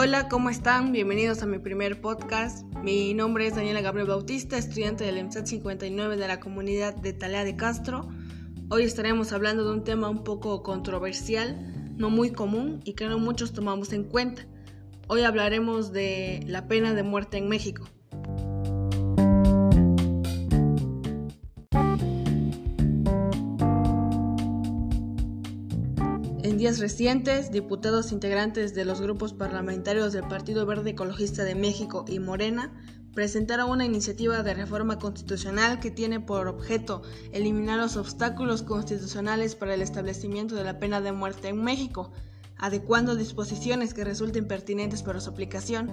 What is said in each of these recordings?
Hola, ¿cómo están? Bienvenidos a mi primer podcast. Mi nombre es Daniela Gabriel Bautista, estudiante del EMSAT 59 de la comunidad de Talea de Castro. Hoy estaremos hablando de un tema un poco controversial, no muy común y que no muchos tomamos en cuenta. Hoy hablaremos de la pena de muerte en México. Días recientes, diputados integrantes de los grupos parlamentarios del Partido Verde Ecologista de México y Morena presentaron una iniciativa de reforma constitucional que tiene por objeto eliminar los obstáculos constitucionales para el establecimiento de la pena de muerte en México, adecuando disposiciones que resulten pertinentes para su aplicación.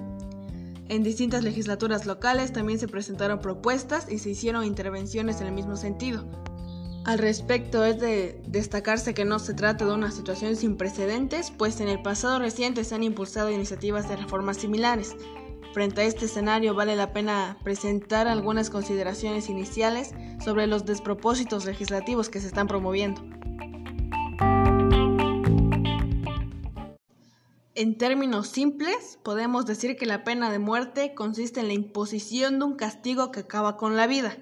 En distintas legislaturas locales también se presentaron propuestas y se hicieron intervenciones en el mismo sentido. Al respecto es de destacarse que no se trata de una situación sin precedentes, pues en el pasado reciente se han impulsado iniciativas de reformas similares. Frente a este escenario vale la pena presentar algunas consideraciones iniciales sobre los despropósitos legislativos que se están promoviendo. En términos simples, podemos decir que la pena de muerte consiste en la imposición de un castigo que acaba con la vida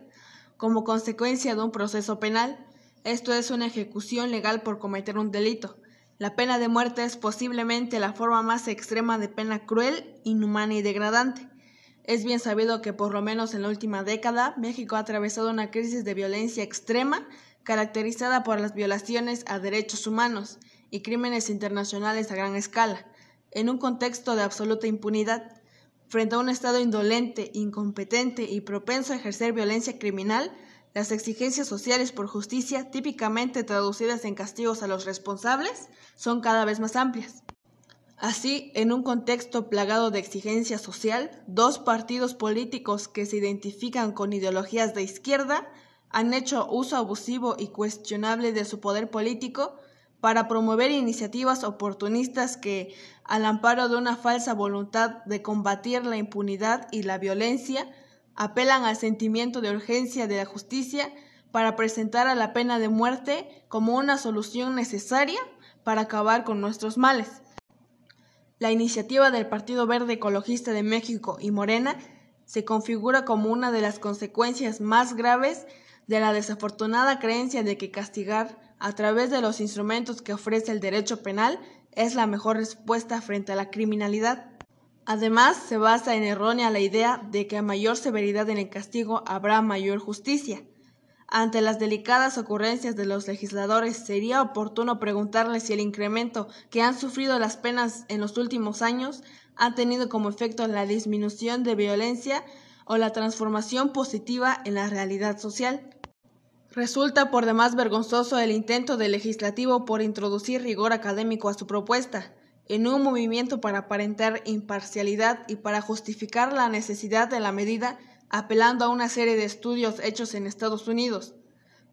como consecuencia de un proceso penal. Esto es una ejecución legal por cometer un delito. La pena de muerte es posiblemente la forma más extrema de pena cruel, inhumana y degradante. Es bien sabido que por lo menos en la última década México ha atravesado una crisis de violencia extrema caracterizada por las violaciones a derechos humanos y crímenes internacionales a gran escala, en un contexto de absoluta impunidad. Frente a un Estado indolente, incompetente y propenso a ejercer violencia criminal, las exigencias sociales por justicia, típicamente traducidas en castigos a los responsables, son cada vez más amplias. Así, en un contexto plagado de exigencia social, dos partidos políticos que se identifican con ideologías de izquierda han hecho uso abusivo y cuestionable de su poder político para promover iniciativas oportunistas que, al amparo de una falsa voluntad de combatir la impunidad y la violencia, apelan al sentimiento de urgencia de la justicia para presentar a la pena de muerte como una solución necesaria para acabar con nuestros males. La iniciativa del Partido Verde Ecologista de México y Morena se configura como una de las consecuencias más graves de la desafortunada creencia de que castigar a través de los instrumentos que ofrece el derecho penal es la mejor respuesta frente a la criminalidad. Además, se basa en errónea la idea de que a mayor severidad en el castigo habrá mayor justicia. Ante las delicadas ocurrencias de los legisladores, sería oportuno preguntarles si el incremento que han sufrido las penas en los últimos años ha tenido como efecto la disminución de violencia o la transformación positiva en la realidad social. Resulta por demás vergonzoso el intento del legislativo por introducir rigor académico a su propuesta, en un movimiento para aparentar imparcialidad y para justificar la necesidad de la medida apelando a una serie de estudios hechos en Estados Unidos.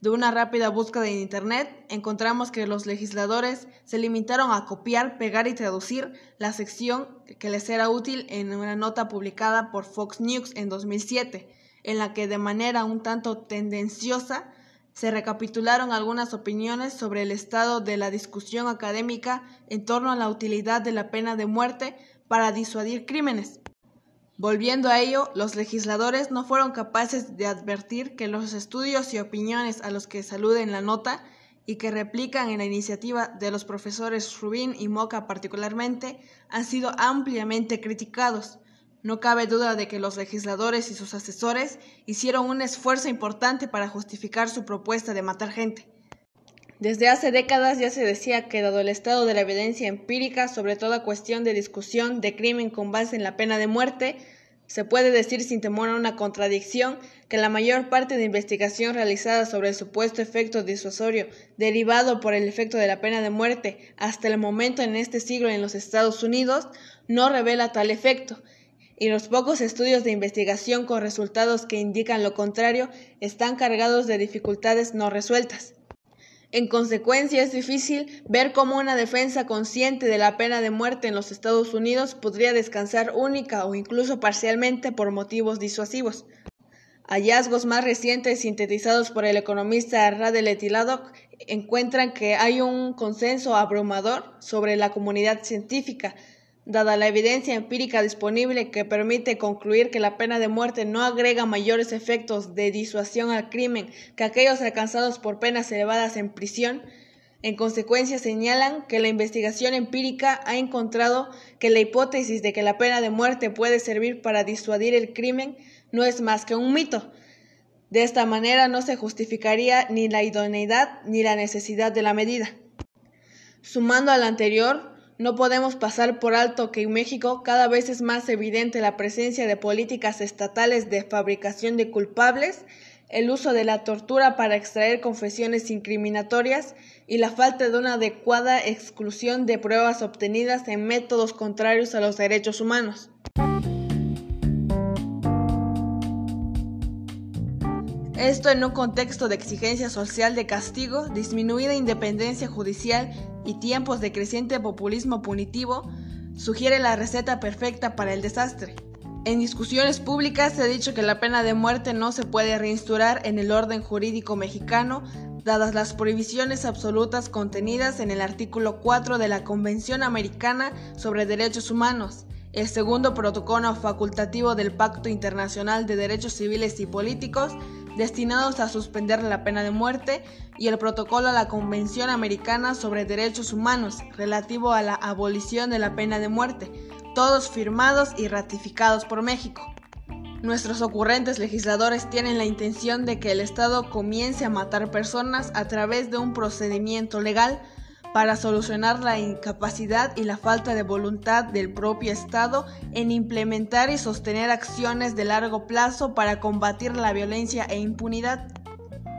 De una rápida búsqueda en Internet encontramos que los legisladores se limitaron a copiar, pegar y traducir la sección que les era útil en una nota publicada por Fox News en 2007, en la que de manera un tanto tendenciosa se recapitularon algunas opiniones sobre el estado de la discusión académica en torno a la utilidad de la pena de muerte para disuadir crímenes. Volviendo a ello, los legisladores no fueron capaces de advertir que los estudios y opiniones a los que saluden la nota y que replican en la iniciativa de los profesores Rubin y Moca particularmente han sido ampliamente criticados, no cabe duda de que los legisladores y sus asesores hicieron un esfuerzo importante para justificar su propuesta de matar gente. Desde hace décadas ya se decía que dado el estado de la evidencia empírica sobre toda cuestión de discusión de crimen con base en la pena de muerte, se puede decir sin temor a una contradicción que la mayor parte de investigación realizada sobre el supuesto efecto disuasorio derivado por el efecto de la pena de muerte hasta el momento en este siglo en los Estados Unidos no revela tal efecto, y los pocos estudios de investigación con resultados que indican lo contrario están cargados de dificultades no resueltas. En consecuencia, es difícil ver cómo una defensa consciente de la pena de muerte en los Estados Unidos podría descansar única o incluso parcialmente por motivos disuasivos. Hallazgos más recientes sintetizados por el economista Radel Etiladok encuentran que hay un consenso abrumador sobre la comunidad científica Dada la evidencia empírica disponible que permite concluir que la pena de muerte no agrega mayores efectos de disuasión al crimen que aquellos alcanzados por penas elevadas en prisión, en consecuencia, señalan que la investigación empírica ha encontrado que la hipótesis de que la pena de muerte puede servir para disuadir el crimen no es más que un mito. De esta manera no se justificaría ni la idoneidad ni la necesidad de la medida. Sumando al anterior, no podemos pasar por alto que en México cada vez es más evidente la presencia de políticas estatales de fabricación de culpables el uso de la tortura para extraer confesiones incriminatorias y la falta de una adecuada exclusión de pruebas obtenidas en métodos contrarios a los derechos humanos. Esto en un contexto de exigencia social de castigo, disminuida independencia judicial y tiempos de creciente populismo punitivo, sugiere la receta perfecta para el desastre. En discusiones públicas se ha dicho que la pena de muerte no se puede reinstaurar en el orden jurídico mexicano, dadas las prohibiciones absolutas contenidas en el artículo 4 de la Convención Americana sobre Derechos Humanos, el segundo protocolo facultativo del Pacto Internacional de Derechos Civiles y Políticos, destinados a suspender la pena de muerte, y el protocolo a la Convención Americana sobre Derechos Humanos, relativo a la abolición de la pena de muerte, todos firmados y ratificados por México. Nuestros ocurrentes legisladores tienen la intención de que el Estado comience a matar personas a través de un procedimiento legal para solucionar la incapacidad y la falta de voluntad del propio Estado en implementar y sostener acciones de largo plazo para combatir la violencia e impunidad.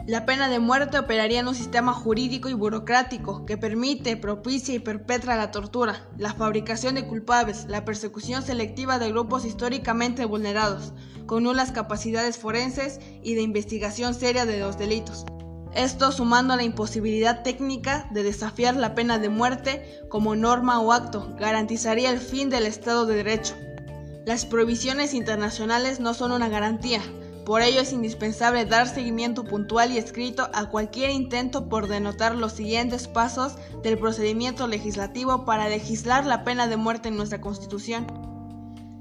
La pena de muerte operaría en un sistema jurídico y burocrático que permite, propicia y perpetra la tortura, la fabricación de culpables, la persecución selectiva de grupos históricamente vulnerados, con nulas capacidades forenses y de investigación seria de los delitos. Esto sumando a la imposibilidad técnica de desafiar la pena de muerte como norma o acto, garantizaría el fin del Estado de Derecho. Las prohibiciones internacionales no son una garantía, por ello es indispensable dar seguimiento puntual y escrito a cualquier intento por denotar los siguientes pasos del procedimiento legislativo para legislar la pena de muerte en nuestra Constitución.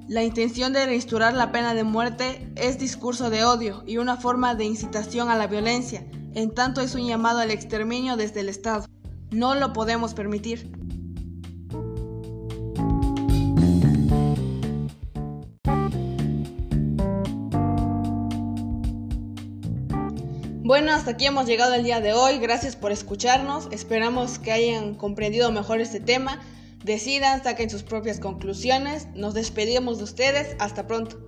La intención de reinstaurar la pena de muerte es discurso de odio y una forma de incitación a la violencia, en tanto es un llamado al exterminio desde el Estado. No lo podemos permitir. Bueno, hasta aquí hemos llegado el día de hoy. Gracias por escucharnos. Esperamos que hayan comprendido mejor este tema. Decidan, saquen sus propias conclusiones. Nos despedimos de ustedes. Hasta pronto.